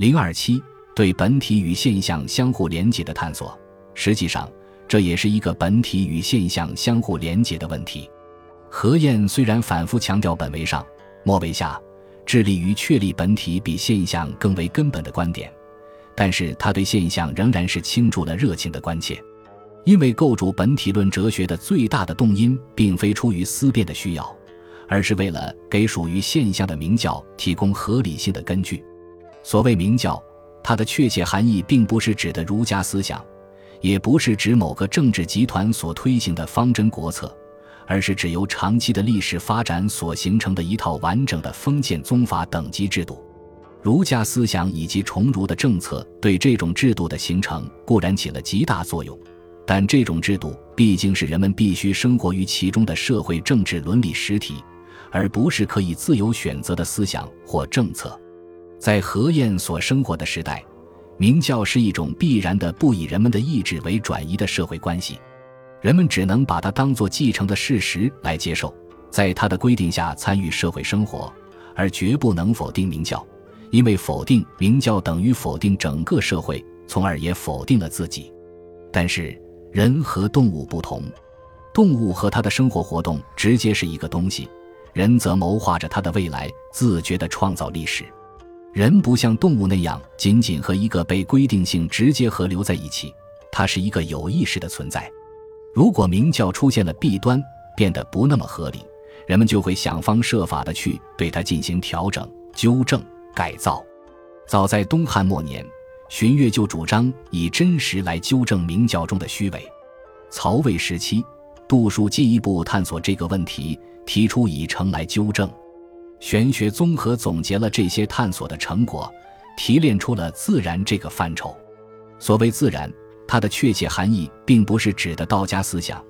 零二七对本体与现象相互连结的探索，实际上这也是一个本体与现象相互连结的问题。何晏虽然反复强调本为上，末为下，致力于确立本体比现象更为根本的观点，但是他对现象仍然是倾注了热情的关切。因为构筑本体论哲学的最大的动因，并非出于思辨的需要，而是为了给属于现象的明教提供合理性的根据。所谓明教，它的确切含义并不是指的儒家思想，也不是指某个政治集团所推行的方针国策，而是指由长期的历史发展所形成的一套完整的封建宗法等级制度。儒家思想以及崇儒的政策对这种制度的形成固然起了极大作用。但这种制度毕竟是人们必须生活于其中的社会政治伦理实体，而不是可以自由选择的思想或政策。在何晏所生活的时代，明教是一种必然的、不以人们的意志为转移的社会关系，人们只能把它当作继承的事实来接受，在他的规定下参与社会生活，而绝不能否定明教，因为否定明教等于否定整个社会，从而也否定了自己。但是。人和动物不同，动物和它的生活活动直接是一个东西，人则谋划着它的未来，自觉地创造历史。人不像动物那样仅仅和一个被规定性直接合流在一起，它是一个有意识的存在。如果明教出现了弊端，变得不那么合理，人们就会想方设法地去对它进行调整、纠正、改造。早在东汉末年。荀悦就主张以真实来纠正明教中的虚伪。曹魏时期，杜叔进一步探索这个问题，提出以诚来纠正。玄学综合总结了这些探索的成果，提炼出了自然这个范畴。所谓自然，它的确切含义并不是指的道家思想，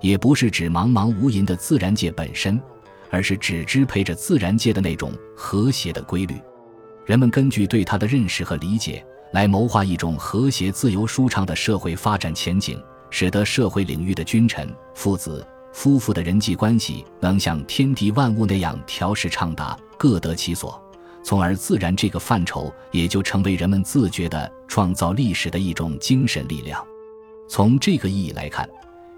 也不是指茫茫无垠的自然界本身，而是指支配着自然界的那种和谐的规律。人们根据对它的认识和理解。来谋划一种和谐、自由、舒畅的社会发展前景，使得社会领域的君臣、父子、夫妇的人际关系能像天地万物那样调试畅达，各得其所，从而自然这个范畴也就成为人们自觉的创造历史的一种精神力量。从这个意义来看，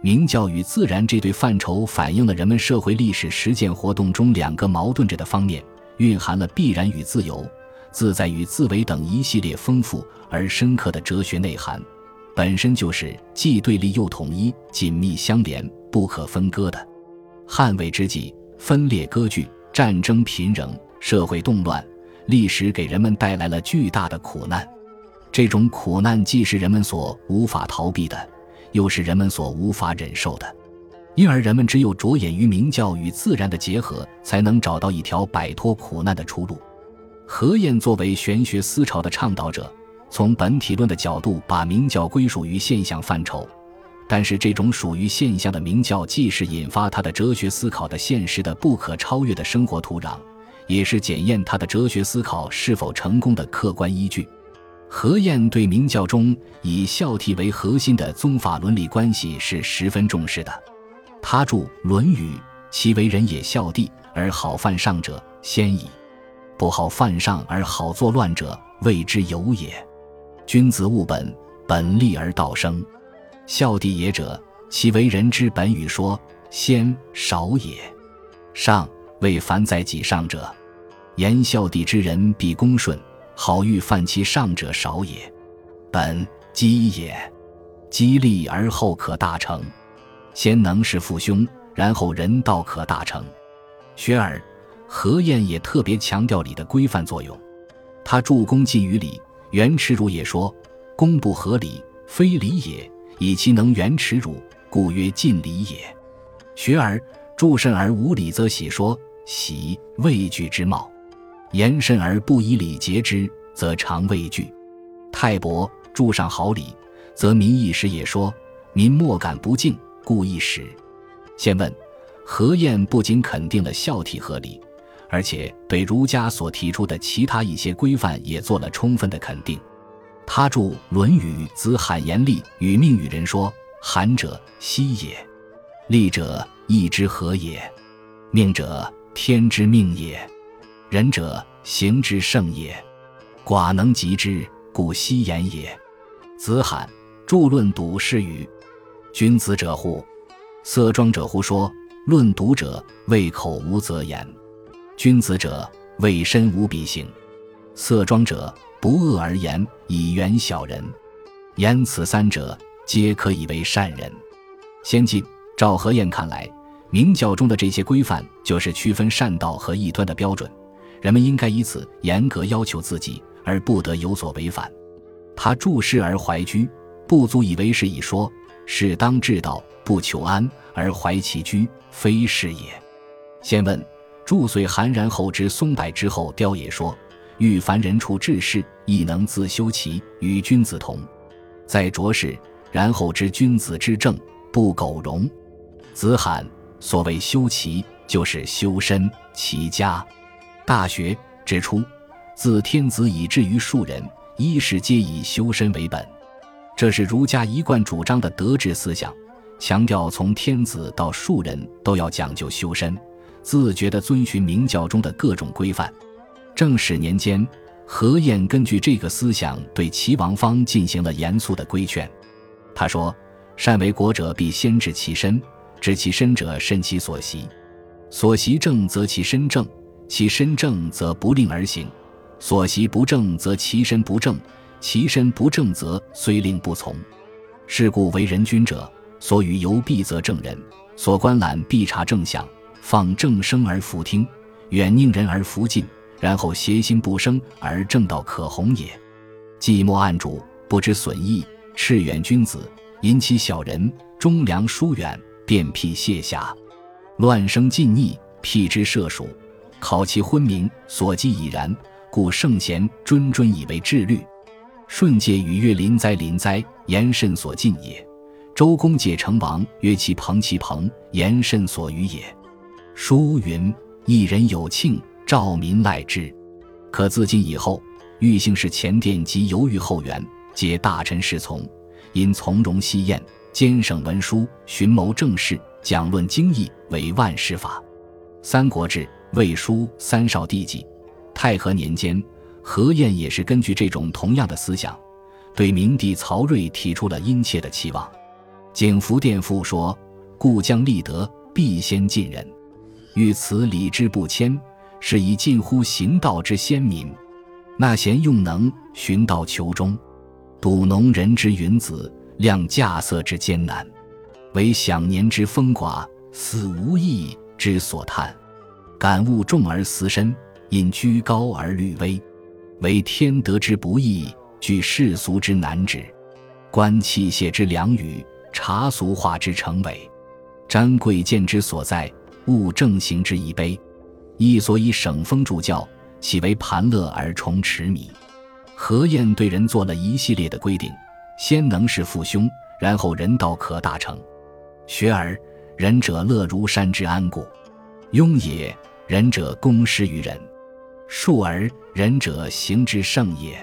明教与自然这对范畴反映了人们社会历史实践活动中两个矛盾着的方面，蕴含了必然与自由。自在与自为等一系列丰富而深刻的哲学内涵，本身就是既对立又统一、紧密相连、不可分割的。汉魏之际，分裂割据，战争频仍，社会动乱，历史给人们带来了巨大的苦难。这种苦难既是人们所无法逃避的，又是人们所无法忍受的。因而，人们只有着眼于明教与自然的结合，才能找到一条摆脱苦难的出路。何晏作为玄学思潮的倡导者，从本体论的角度把明教归属于现象范畴，但是这种属于现象的明教，既是引发他的哲学思考的现实的不可超越的生活土壤，也是检验他的哲学思考是否成功的客观依据。何晏对明教中以孝悌为核心的宗法伦理关系是十分重视的。他著《论语》，其为人也孝悌而好犯上者，先矣。不好犯上而好作乱者，谓之有也。君子务本，本立而道生。孝弟也者，其为人之本与说，先少也。上为凡在己上者，言孝弟之人必恭顺，好欲犯其上者少也。本积也，积利而后可大成。先能事父兄，然后人道可大成。学而。何晏也特别强调礼的规范作用，他助公尽于礼。袁迟如也说：“公不合礼，非礼也；以其能圆耻辱，故曰尽礼也。”学而助慎而无礼，则喜说：“喜畏惧之貌；言慎而不以礼节之，则常畏惧。”泰伯助上好礼，则民一时也说：“民莫敢不敬，故一时。”先问何晏不仅肯定了孝悌合礼。而且对儒家所提出的其他一些规范也做了充分的肯定。他著《论语》，子罕言立与命与人说：“罕者息也，立者义之和也，命者天之命也，仁者行之圣也。寡能及之，故惜言也。子罕著论笃是语。君子者乎？色庄者乎？说论笃者，谓口无则言；君子者，谓身无必行。色庄者，不恶而言，以远小人。言此三者，皆可以为善人。先进赵和彦看来，明教中的这些规范，就是区分善道和异端的标准。人们应该以此严格要求自己，而不得有所违反。他注释而怀居，不足以为是以说。是当治道，不求安而怀其居，非是也。先问注遂寒然后知松柏之后，凋也说：欲凡人处治事，亦能自修齐，与君子同。在浊世，然后知君子之正，不苟容。子罕所谓修齐，就是修身齐家。大学指出，自天子以至于庶人，一事皆以修身为本。这是儒家一贯主张的德治思想，强调从天子到庶人都要讲究修身，自觉地遵循明教中的各种规范。正始年间，何晏根据这个思想对齐王方进行了严肃的规劝。他说：“善为国者，必先治其身；治其身者，慎其所习。所习正，则其身正；其身正，则不令而行；所习不正，则其身不正。”其身不正则虽令不从，是故为人君者，所与犹必则正人，所观览必察正相，放正声而弗听，远宁人而弗近，然后邪心不生而正道可弘也。寂寞暗主，不知损益，赤远君子，引起小人，忠良疏远，便辟卸下，乱生尽逆，辟之涉蜀，考其昏明，所记已然，故圣贤谆谆以为治律。舜戒与曰：“临哉，临哉！言甚所禁也。”周公解成王曰：“其朋，其朋，言甚所与也。”书云：“一人有庆，赵民赖之。”可自今以后，欲姓氏前殿及犹豫后园，皆大臣侍从，因从容西宴，兼省文书，寻谋政事，讲论经义，为万世法。《三国志·魏书·三少帝纪》，太和年间。何晏也是根据这种同样的思想，对明帝曹睿提出了殷切的期望。景福殿赋说：“故将立德，必先近人。欲此礼之不谦，是以近乎行道之先民。纳贤用能，寻道求忠，笃农人之云子，量稼穑之艰难，为享年之风寡，死无益之所叹。感物重而思深，隐居高而虑微。”为天德之不易，具世俗之难止；观器械之良语，察俗化之成伪；瞻贵贱之所在，悟正行之以卑。亦所以省风助教，岂为盘乐而重持迷？何晏对人做了一系列的规定：先能事父兄，然后人道可大成。学而仁者乐如山之安固；庸也，仁者公施于人。述而仁者行之圣也。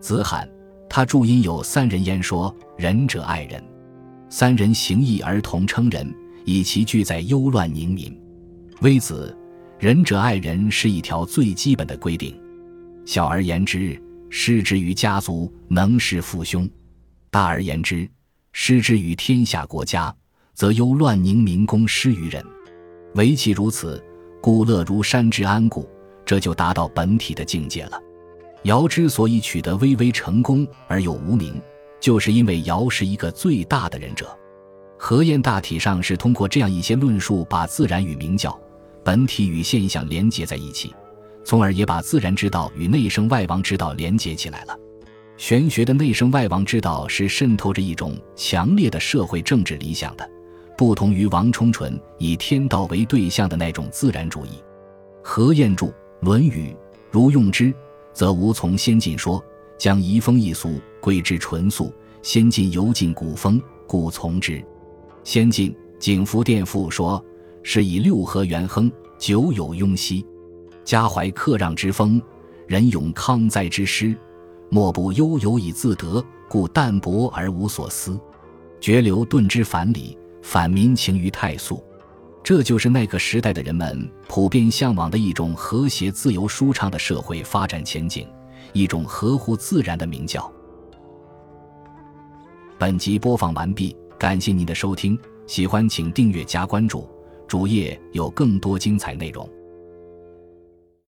子罕他注音有三人焉说仁者爱人，三人行义而同称仁，以其聚在忧乱宁民。微子仁者爱人是一条最基本的规定。小而言之，失之于家族，能事父兄；大而言之，失之于天下国家，则忧乱宁民，公失于人。唯其如此，故乐如山之安固。这就达到本体的境界了。尧之所以取得微微成功而又无名，就是因为尧是一个最大的仁者。何晏大体上是通过这样一些论述，把自然与明教、本体与现象连结在一起，从而也把自然之道与内生外王之道连结起来了。玄学的内生外王之道是渗透着一种强烈的社会政治理想的，不同于王充纯以天道为对象的那种自然主义。何晏注。《论语》如用之，则无从先进说，将移风易俗归之纯素；先进犹尽古风，故从之。先进景福殿赋说：“是以六合元亨，久有雍熙，家怀克让之风，人永康哉之师，莫不悠游以自得，故淡泊而无所思，绝流遁之反礼，反民情于太素。”这就是那个时代的人们普遍向往的一种和谐、自由、舒畅的社会发展前景，一种合乎自然的鸣叫。本集播放完毕，感谢您的收听，喜欢请订阅加关注，主页有更多精彩内容。